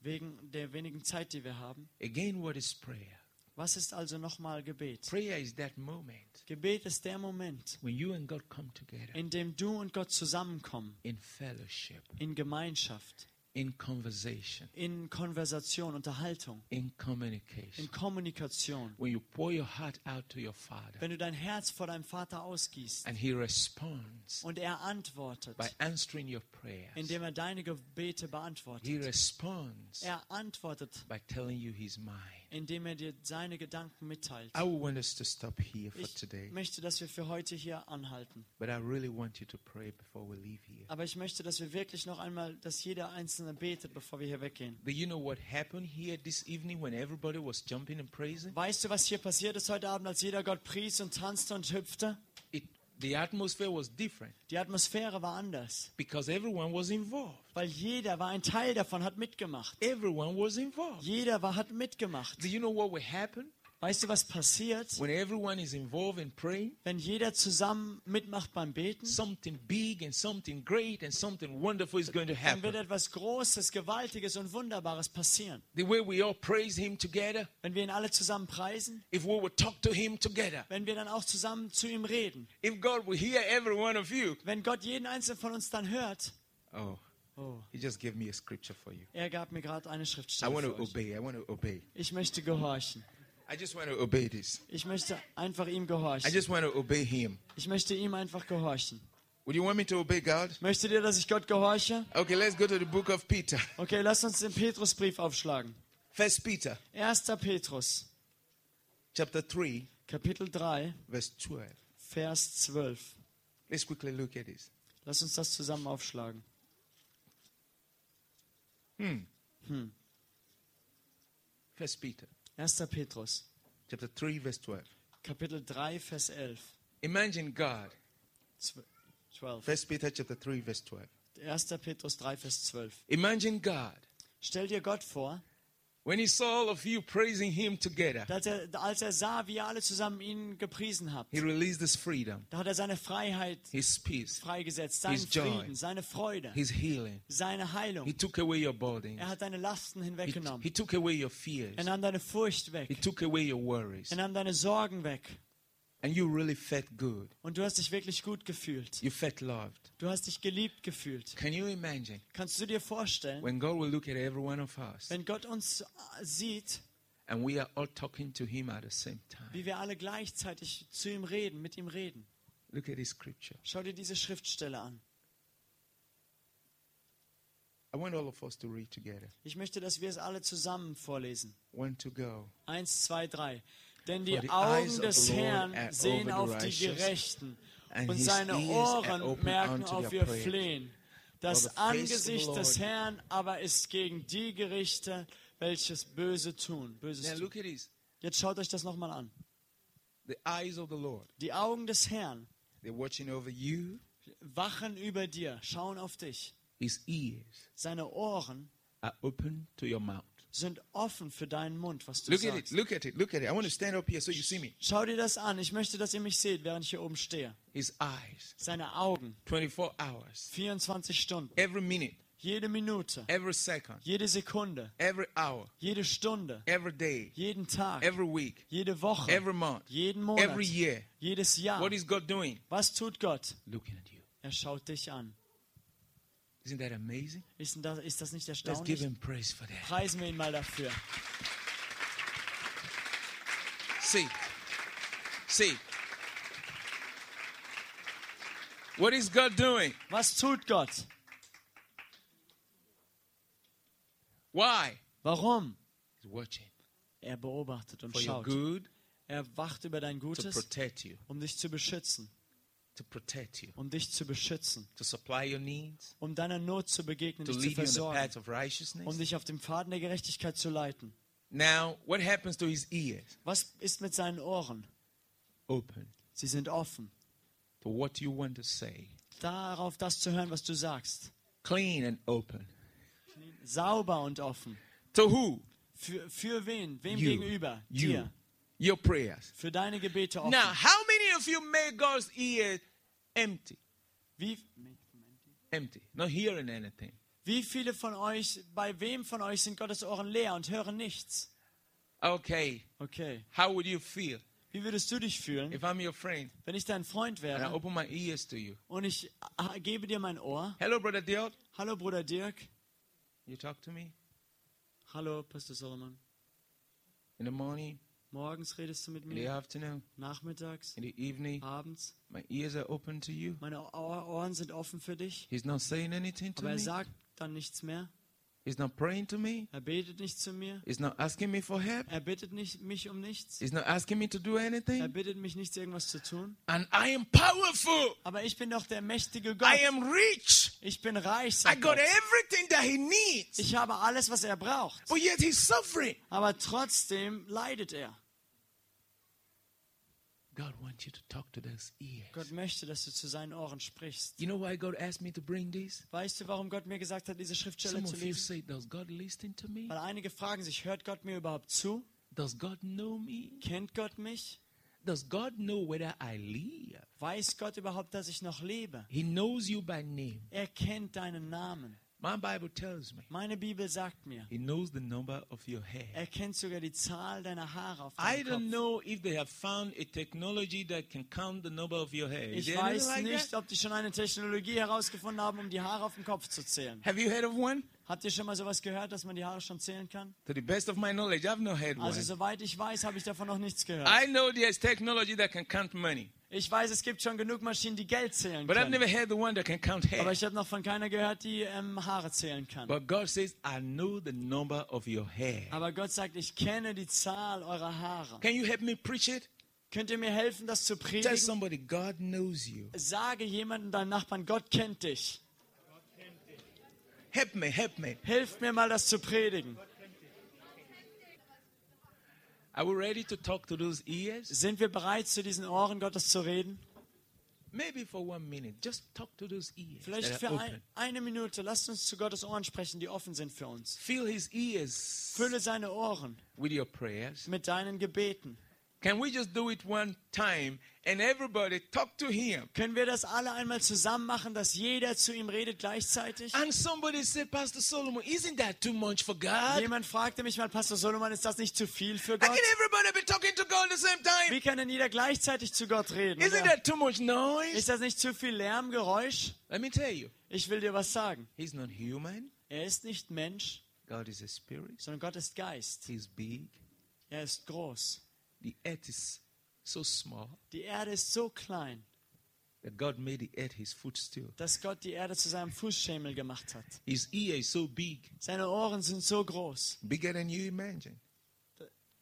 Speaker 2: wegen der wenigen Zeit, die wir haben.
Speaker 1: again, what is prayer?
Speaker 2: Was ist also nochmal Gebet?
Speaker 1: Prayer is that moment
Speaker 2: Gebet ist der Moment,
Speaker 1: when you and God come together
Speaker 2: in dem du und Gott zusammenkommen,
Speaker 1: in fellowship,
Speaker 2: in Gemeinschaft,
Speaker 1: in conversation,
Speaker 2: in Konversation, Unterhaltung,
Speaker 1: in communication.
Speaker 2: in Kommunikation.
Speaker 1: When you pour your heart out to your Father
Speaker 2: Wenn du dein Herz vor deinem Vater ausgießt
Speaker 1: and He responds
Speaker 2: und er antwortet,
Speaker 1: by answering your prayers,
Speaker 2: indem er deine Gebete
Speaker 1: He
Speaker 2: beantwortet.
Speaker 1: responds
Speaker 2: Er antwortet,
Speaker 1: by telling you He's mine.
Speaker 2: indem er dir seine Gedanken mitteilt.
Speaker 1: I want us to stop here for
Speaker 2: Ich
Speaker 1: today,
Speaker 2: möchte, dass wir für heute hier anhalten.
Speaker 1: but I really want you to pray before we leave here.
Speaker 2: Aber ich möchte, dass wir wirklich noch einmal, dass jeder Einzelne betet, bevor wir hier weggehen.
Speaker 1: Do you know what happened here this evening when everybody was jumping and praising?
Speaker 2: Weißt du, was hier passiert ist heute Abend, als jeder Gott pries und tanzte und hüpfte?
Speaker 1: It, The atmosphere was different
Speaker 2: Die Atmosphäre war anders,
Speaker 1: because everyone was involved.
Speaker 2: weil jeder war ein Teil davon, hat mitgemacht.
Speaker 1: Everyone was involved.
Speaker 2: Jeder war, hat mitgemacht.
Speaker 1: Do you know what will happen
Speaker 2: Weißt du, was passiert,
Speaker 1: when everyone is involved in praying?
Speaker 2: wenn jeder zusammen mitmacht beim Beten?
Speaker 1: Something big and something great and something wonderful is going to
Speaker 2: Dann wird
Speaker 1: happen.
Speaker 2: etwas Großes, Gewaltiges und Wunderbares passieren.
Speaker 1: The way we all praise Him together,
Speaker 2: Wenn wir ihn alle zusammen preisen,
Speaker 1: if we would talk to Him together,
Speaker 2: wenn wir dann auch zusammen zu ihm reden,
Speaker 1: if God will hear every one of you.
Speaker 2: wenn Gott jeden einzelnen von uns dann hört,
Speaker 1: Oh,
Speaker 2: oh,
Speaker 1: He just gave me a scripture for you.
Speaker 2: er gab mir gerade eine
Speaker 1: I
Speaker 2: Schriftstelle
Speaker 1: want
Speaker 2: für
Speaker 1: to obey. I want to obey.
Speaker 2: Ich möchte gehorchen.
Speaker 1: I just want to obey this.
Speaker 2: Ich möchte einfach ihm
Speaker 1: I
Speaker 2: gehorchen.
Speaker 1: just want to obey Him.
Speaker 2: Ich möchte ihm einfach gehorchen.
Speaker 1: Would you want me to obey God?
Speaker 2: Möchtet ihr, dass ich Gott gehorche?
Speaker 1: Okay, let's go to the book of Peter.
Speaker 2: Okay, lasst uns den Petrusbrief aufschlagen.
Speaker 1: First Peter,
Speaker 2: 1. Petrus,
Speaker 1: chapter 3,
Speaker 2: Kapitel 3,
Speaker 1: verse 12.
Speaker 2: Vers 12.
Speaker 1: Let's quickly look at this.
Speaker 2: Lass uns das zusammen aufschlagen.
Speaker 1: First Peter,
Speaker 2: 1. Petrus,
Speaker 1: chapter 3, verse 12.
Speaker 2: Kapitel 3, Vers 11.
Speaker 1: Imagine God.
Speaker 2: Zw- 12.
Speaker 1: First Peter chapter 3, verse 12.
Speaker 2: 1. Petrus 3, Vers 12.
Speaker 1: Imagine God.
Speaker 2: Stell dir Gott vor,
Speaker 1: When he saw all of you praising him together,
Speaker 2: dass er, als er sah, wie ihr alle zusammen ihn gepriesen habt,
Speaker 1: he released his freedom,
Speaker 2: da hat er seine Freiheit
Speaker 1: his peace,
Speaker 2: freigesetzt, seinen
Speaker 1: His joy.
Speaker 2: Frieden, seine Freude,
Speaker 1: his healing.
Speaker 2: seine
Speaker 1: He
Speaker 2: Heilung.
Speaker 1: took away your burdens.
Speaker 2: Er hat deine Lasten
Speaker 1: He,
Speaker 2: hinweggenommen.
Speaker 1: he took away your fears.
Speaker 2: Er nahm deine Furcht weg.
Speaker 1: He took away your worries.
Speaker 2: Er nahm deine Sorgen weg.
Speaker 1: And you really felt good.
Speaker 2: Und du hast dich wirklich gut gefühlt.
Speaker 1: You felt loved.
Speaker 2: Du hast dich geliebt gefühlt.
Speaker 1: Can you imagine
Speaker 2: Kannst du dir vorstellen,
Speaker 1: when God will look at every one of us
Speaker 2: wenn Gott uns äh, sieht,
Speaker 1: and we are all talking to him at the same time?
Speaker 2: wie wir alle gleichzeitig zu ihm reden, mit ihm reden?
Speaker 1: Look at this scripture.
Speaker 2: Schau dir diese Schriftstelle an.
Speaker 1: I want all of us to read together.
Speaker 2: Ich möchte, dass wir es alle zusammen vorlesen.
Speaker 1: One to go.
Speaker 2: Eins, zwei, drei. Denn die Augen des Herrn sehen auf die Gerechten und seine Ohren merken auf ihr. Flehen. Das Angesicht des Herrn aber ist gegen die Gerichte, welches Böse tun. Böses tun. Jetzt schaut euch das nochmal an.
Speaker 1: The eyes of the Lord.
Speaker 2: Die Augen des Herrn wachen über dir, schauen auf dich. Seine Ohren sind offen für deinen Mund, was du
Speaker 1: Look at it.
Speaker 2: sagst.
Speaker 1: Look at it. Look at it. I want to stand up here so you see me.
Speaker 2: Schau dir das an. Ich möchte, dass ihr mich seht, während ich hier oben stehe.
Speaker 1: His eyes.
Speaker 2: Seine Augen,
Speaker 1: 24 hours.
Speaker 2: 24 Stunden,
Speaker 1: Every minute.
Speaker 2: jede Minute,
Speaker 1: Every second.
Speaker 2: jede Sekunde,
Speaker 1: Every hour.
Speaker 2: jede Stunde,
Speaker 1: Every day.
Speaker 2: jeden Tag,
Speaker 1: Every week.
Speaker 2: jede Woche,
Speaker 1: Every month.
Speaker 2: jeden Monat,
Speaker 1: Every year.
Speaker 2: jedes Jahr.
Speaker 1: What is God doing?
Speaker 2: Was tut Gott?
Speaker 1: Looking at you.
Speaker 2: Er schaut dich an.
Speaker 1: Isn't that amazing?
Speaker 2: Ist, das, ist das nicht
Speaker 1: Let's give
Speaker 2: erstaunlich?
Speaker 1: him praise for that.
Speaker 2: Preisen wir ihn mal dafür.
Speaker 1: See. See. What is God doing?
Speaker 2: Was tut Gott?
Speaker 1: Why?
Speaker 2: Warum?
Speaker 1: He's watching
Speaker 2: Er beobachtet und
Speaker 1: for your
Speaker 2: schaut.
Speaker 1: good,
Speaker 2: Er wacht über dein
Speaker 1: to
Speaker 2: Gutes,
Speaker 1: protect you,
Speaker 2: um dich zu beschützen,
Speaker 1: to protect you,
Speaker 2: um dich zu beschützen,
Speaker 1: to supply your needs,
Speaker 2: um deiner Not zu begegnen,
Speaker 1: to
Speaker 2: dich zu
Speaker 1: lead you in the
Speaker 2: versorgen,
Speaker 1: path of righteousness.
Speaker 2: um dich auf dem Faden der Gerechtigkeit zu leiten.
Speaker 1: Now, what happens to his ears?
Speaker 2: Was ist mit seinen Ohren?
Speaker 1: Open
Speaker 2: Sie sind offen,
Speaker 1: to what you want to say,
Speaker 2: darauf das zu hören, was du sagst.
Speaker 1: clean and open.
Speaker 2: Sauber und offen.
Speaker 1: To who?
Speaker 2: Für, für wen? Wem
Speaker 1: You.
Speaker 2: gegenüber?
Speaker 1: You.
Speaker 2: Dir.
Speaker 1: Your prayers.
Speaker 2: Für deine Gebete offen.
Speaker 1: Now, how many of you made God's ears empty?
Speaker 2: Wie,
Speaker 1: Empty, not hearing anything.
Speaker 2: wie viele von euch, bei wem von euch sind Gottes Ohren leer und hören nichts?
Speaker 1: Okay,
Speaker 2: Okay.
Speaker 1: how would you feel
Speaker 2: Wie würdest du dich fühlen,
Speaker 1: if I'm your friend
Speaker 2: wenn ich dein Freund
Speaker 1: and I
Speaker 2: wäre
Speaker 1: open my ears to you?
Speaker 2: und ich ah, gebe dir mein Ohr?
Speaker 1: Hello, Brother Dirk.
Speaker 2: Hallo Bruder Dirk.
Speaker 1: You talk to me
Speaker 2: Hallo Pastor Solomon.
Speaker 1: in the morning,
Speaker 2: Morgens redest du mit
Speaker 1: in the
Speaker 2: mir,
Speaker 1: afternoon,
Speaker 2: nachmittags,
Speaker 1: in the evening.
Speaker 2: abends.
Speaker 1: My ears are open to you.
Speaker 2: Meine Ohr- Ohren sind offen für dich,
Speaker 1: He's not saying anything to
Speaker 2: aber er sagt dann nichts mehr.
Speaker 1: He's not praying to me.
Speaker 2: Er betet nicht zu mir.
Speaker 1: He's not asking me for help.
Speaker 2: Er bittet nicht, mich um nichts.
Speaker 1: He's not asking me to do
Speaker 2: Er
Speaker 1: anything.
Speaker 2: bittet mich nichts, irgendwas zu tun.
Speaker 1: And I am powerful.
Speaker 2: Aber ich bin doch der mächtige Gott.
Speaker 1: I am rich.
Speaker 2: Ich bin reich,
Speaker 1: I got
Speaker 2: Gott.
Speaker 1: everything that he needs.
Speaker 2: Ich habe alles, was er braucht.
Speaker 1: But yet he's suffering.
Speaker 2: Aber trotzdem leidet er.
Speaker 1: God wants you to talk to those ears.
Speaker 2: Gott möchte, dass du zu seinen Ohren sprichst.
Speaker 1: You know why God asked me to bring this?
Speaker 2: Weißt du, warum Gott mir gesagt hat, diese Schriftstelle
Speaker 1: Some
Speaker 2: zu
Speaker 1: of you
Speaker 2: lesen?
Speaker 1: say, Does God listen to me?
Speaker 2: Weil einige fragen sich, hört Gott mir überhaupt zu?
Speaker 1: Does God know me?
Speaker 2: Kennt Gott mich?
Speaker 1: Does God know whether I live?
Speaker 2: Weiß Gott überhaupt, dass ich noch lebe?
Speaker 1: He knows you by name.
Speaker 2: Er kennt deinen Namen.
Speaker 1: My Bible tells me
Speaker 2: Meine Bibel sagt mir,
Speaker 1: He knows the number of your hair.
Speaker 2: er kennt sogar die Zahl deiner Haare auf
Speaker 1: I
Speaker 2: deinem
Speaker 1: don't
Speaker 2: Kopf.
Speaker 1: know if they have found a technology that can count the number of your hair. Is
Speaker 2: Ich weiß
Speaker 1: like
Speaker 2: nicht,
Speaker 1: that?
Speaker 2: ob die schon eine Technologie herausgefunden haben, um die Haare auf dem Kopf zu zählen.
Speaker 1: Have you heard of one?
Speaker 2: Habt ihr schon mal sowas gehört, dass man die Haare schon zählen kann?
Speaker 1: To the best of my knowledge, I've not heard one.
Speaker 2: Also soweit ich weiß, habe ich davon noch nichts gehört.
Speaker 1: I know there's technology that can count money,
Speaker 2: Ich weiß, es gibt schon genug Maschinen, die Geld zählen
Speaker 1: but I've
Speaker 2: können.
Speaker 1: never the one that can count hair.
Speaker 2: Aber ich habe noch von keiner gehört, die ähm, Haare zählen kann.
Speaker 1: But God says, I know the number of your hair.
Speaker 2: Aber Gott sagt, ich kenne die Zahl eurer Haare.
Speaker 1: Can you help me preach it?
Speaker 2: Könnt ihr mir helfen, das zu
Speaker 1: Tell
Speaker 2: predigen?
Speaker 1: somebody, God knows you.
Speaker 2: Sage jemandem, deinem Nachbarn, Gott kennt dich.
Speaker 1: Help me, help me.
Speaker 2: Hilf mir mal, das zu predigen.
Speaker 1: Are we ready to talk to those ears?
Speaker 2: Sind wir bereit, zu diesen Ohren Gottes zu reden?
Speaker 1: Maybe for one minute. Just talk to those ears.
Speaker 2: Vielleicht für ein, eine Minute. Lasst uns zu Gottes Ohren sprechen, die offen sind für uns.
Speaker 1: Fill his ears
Speaker 2: Fülle seine Ohren
Speaker 1: with your prayers.
Speaker 2: mit deinen Gebeten.
Speaker 1: Can we just do it one time and everybody talk to him?
Speaker 2: Können wir das alle einmal zusammen machen, dass jeder zu ihm redet gleichzeitig?
Speaker 1: And somebody said, Pastor Solomon, isn't that too much for God?
Speaker 2: Jemand fragte mich mal, Pastor Solomon, ist das nicht zu viel für
Speaker 1: How
Speaker 2: Gott?
Speaker 1: can everybody be talking to God at the same time?
Speaker 2: Wie kann denn jeder gleichzeitig zu Gott reden?
Speaker 1: Isn't that too much noise?
Speaker 2: ist das nicht zu viel Lärm, Geräusch?
Speaker 1: Let me tell you,
Speaker 2: Ich will dir was sagen.
Speaker 1: He's not human.
Speaker 2: Er ist nicht Mensch,
Speaker 1: God is a spirit.
Speaker 2: sondern Gott ist Geist.
Speaker 1: He's big.
Speaker 2: Er ist groß.
Speaker 1: The earth is so small
Speaker 2: Die Erde ist so klein,
Speaker 1: that God made the earth his footstool.
Speaker 2: dass Gott die Erde zu seinem Fußschemel gemacht hat.
Speaker 1: His ear is so big,
Speaker 2: Seine Ohren sind so groß.
Speaker 1: bigger than you imagine.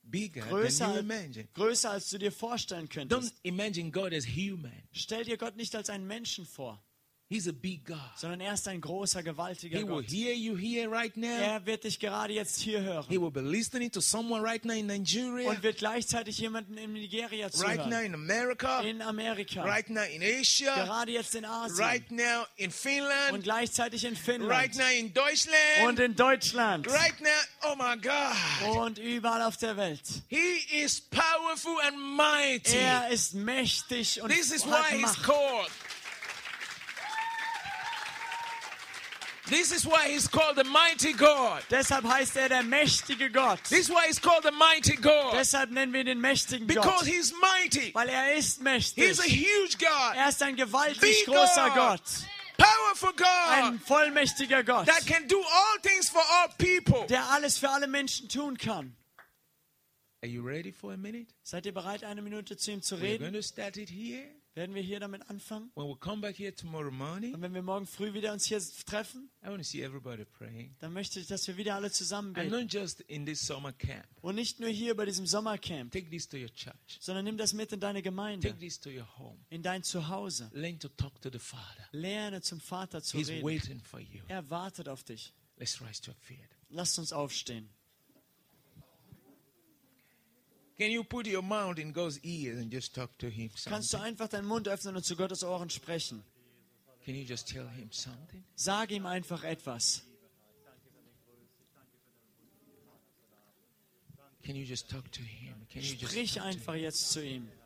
Speaker 1: Bigger
Speaker 2: Größer,
Speaker 1: than you imagine.
Speaker 2: größer als du dir vorstellen
Speaker 1: Don't
Speaker 2: könntest.
Speaker 1: imagine God as human.
Speaker 2: Stell dir Gott nicht als einen Menschen vor,
Speaker 1: He's a big God.
Speaker 2: sondern er ist ein großer, gewaltiger
Speaker 1: He will
Speaker 2: Gott.
Speaker 1: hear you here right now.
Speaker 2: Er wird dich gerade jetzt hier
Speaker 1: He
Speaker 2: hören
Speaker 1: will be listening to someone right now in Nigeria,
Speaker 2: und wird gleichzeitig jemanden in Nigeria
Speaker 1: right now
Speaker 2: zuhören.
Speaker 1: in America,
Speaker 2: In Amerika,
Speaker 1: right now in Asia,
Speaker 2: gerade jetzt in Asien
Speaker 1: right now in
Speaker 2: und
Speaker 1: Finland,
Speaker 2: gleichzeitig in
Speaker 1: right
Speaker 2: Finnland
Speaker 1: now in Deutschland,
Speaker 2: und in Deutschland
Speaker 1: right now. Oh my God.
Speaker 2: und überall auf der Welt.
Speaker 1: He is powerful and mighty.
Speaker 2: Er ist mächtig und
Speaker 1: This is why
Speaker 2: hat
Speaker 1: he's
Speaker 2: Macht.
Speaker 1: called. This is why he's called the mighty God.
Speaker 2: Deshalb heißt er der mächtige Gott.
Speaker 1: This is why he's called the mighty God.
Speaker 2: Deshalb nennen wir ihn den mächtigen
Speaker 1: Because
Speaker 2: Gott.
Speaker 1: he's mighty.
Speaker 2: Weil er ist mächtig.
Speaker 1: He's a huge God.
Speaker 2: Er ist ein gewaltig
Speaker 1: Big
Speaker 2: großer
Speaker 1: God.
Speaker 2: Gott.
Speaker 1: Powerful God.
Speaker 2: Ein vollmächtiger Gott,
Speaker 1: That can do all things for all people.
Speaker 2: der alles für alle Menschen tun kann.
Speaker 1: Are you ready for a minute?
Speaker 2: Seid ihr bereit, eine Minute zu ihm zu
Speaker 1: We're going
Speaker 2: reden?
Speaker 1: to start it here.
Speaker 2: Werden wir hier damit anfangen?
Speaker 1: When we come back here tomorrow morning,
Speaker 2: Und wenn wir morgen früh wieder uns hier treffen,
Speaker 1: I want to see everybody praying.
Speaker 2: dann möchte ich, dass wir wieder alle zusammen
Speaker 1: And
Speaker 2: beten.
Speaker 1: not just in this summer camp.
Speaker 2: Und nicht nur hier bei diesem Sommercamp,
Speaker 1: Take this to your church.
Speaker 2: sondern nimm das mit in deine Gemeinde,
Speaker 1: Take this to your home.
Speaker 2: in dein Zuhause.
Speaker 1: Learn to talk to the Father.
Speaker 2: Lerne zum Vater zu
Speaker 1: He's
Speaker 2: reden.
Speaker 1: waiting for you.
Speaker 2: Er wartet auf dich.
Speaker 1: Let's rise to our feet.
Speaker 2: Lasst uns aufstehen.
Speaker 1: Can you put your mouth in God's ears and just talk to Him?
Speaker 2: Kannst du
Speaker 1: Something?
Speaker 2: einfach deinen Mund öffnen und zu Gottes Ohren sprechen?
Speaker 1: Can you just tell Him something?
Speaker 2: Sag ihm einfach etwas.
Speaker 1: Can you just talk to Him? Can you just
Speaker 2: Sprich
Speaker 1: talk to
Speaker 2: einfach jetzt zu ihm.
Speaker 1: Him?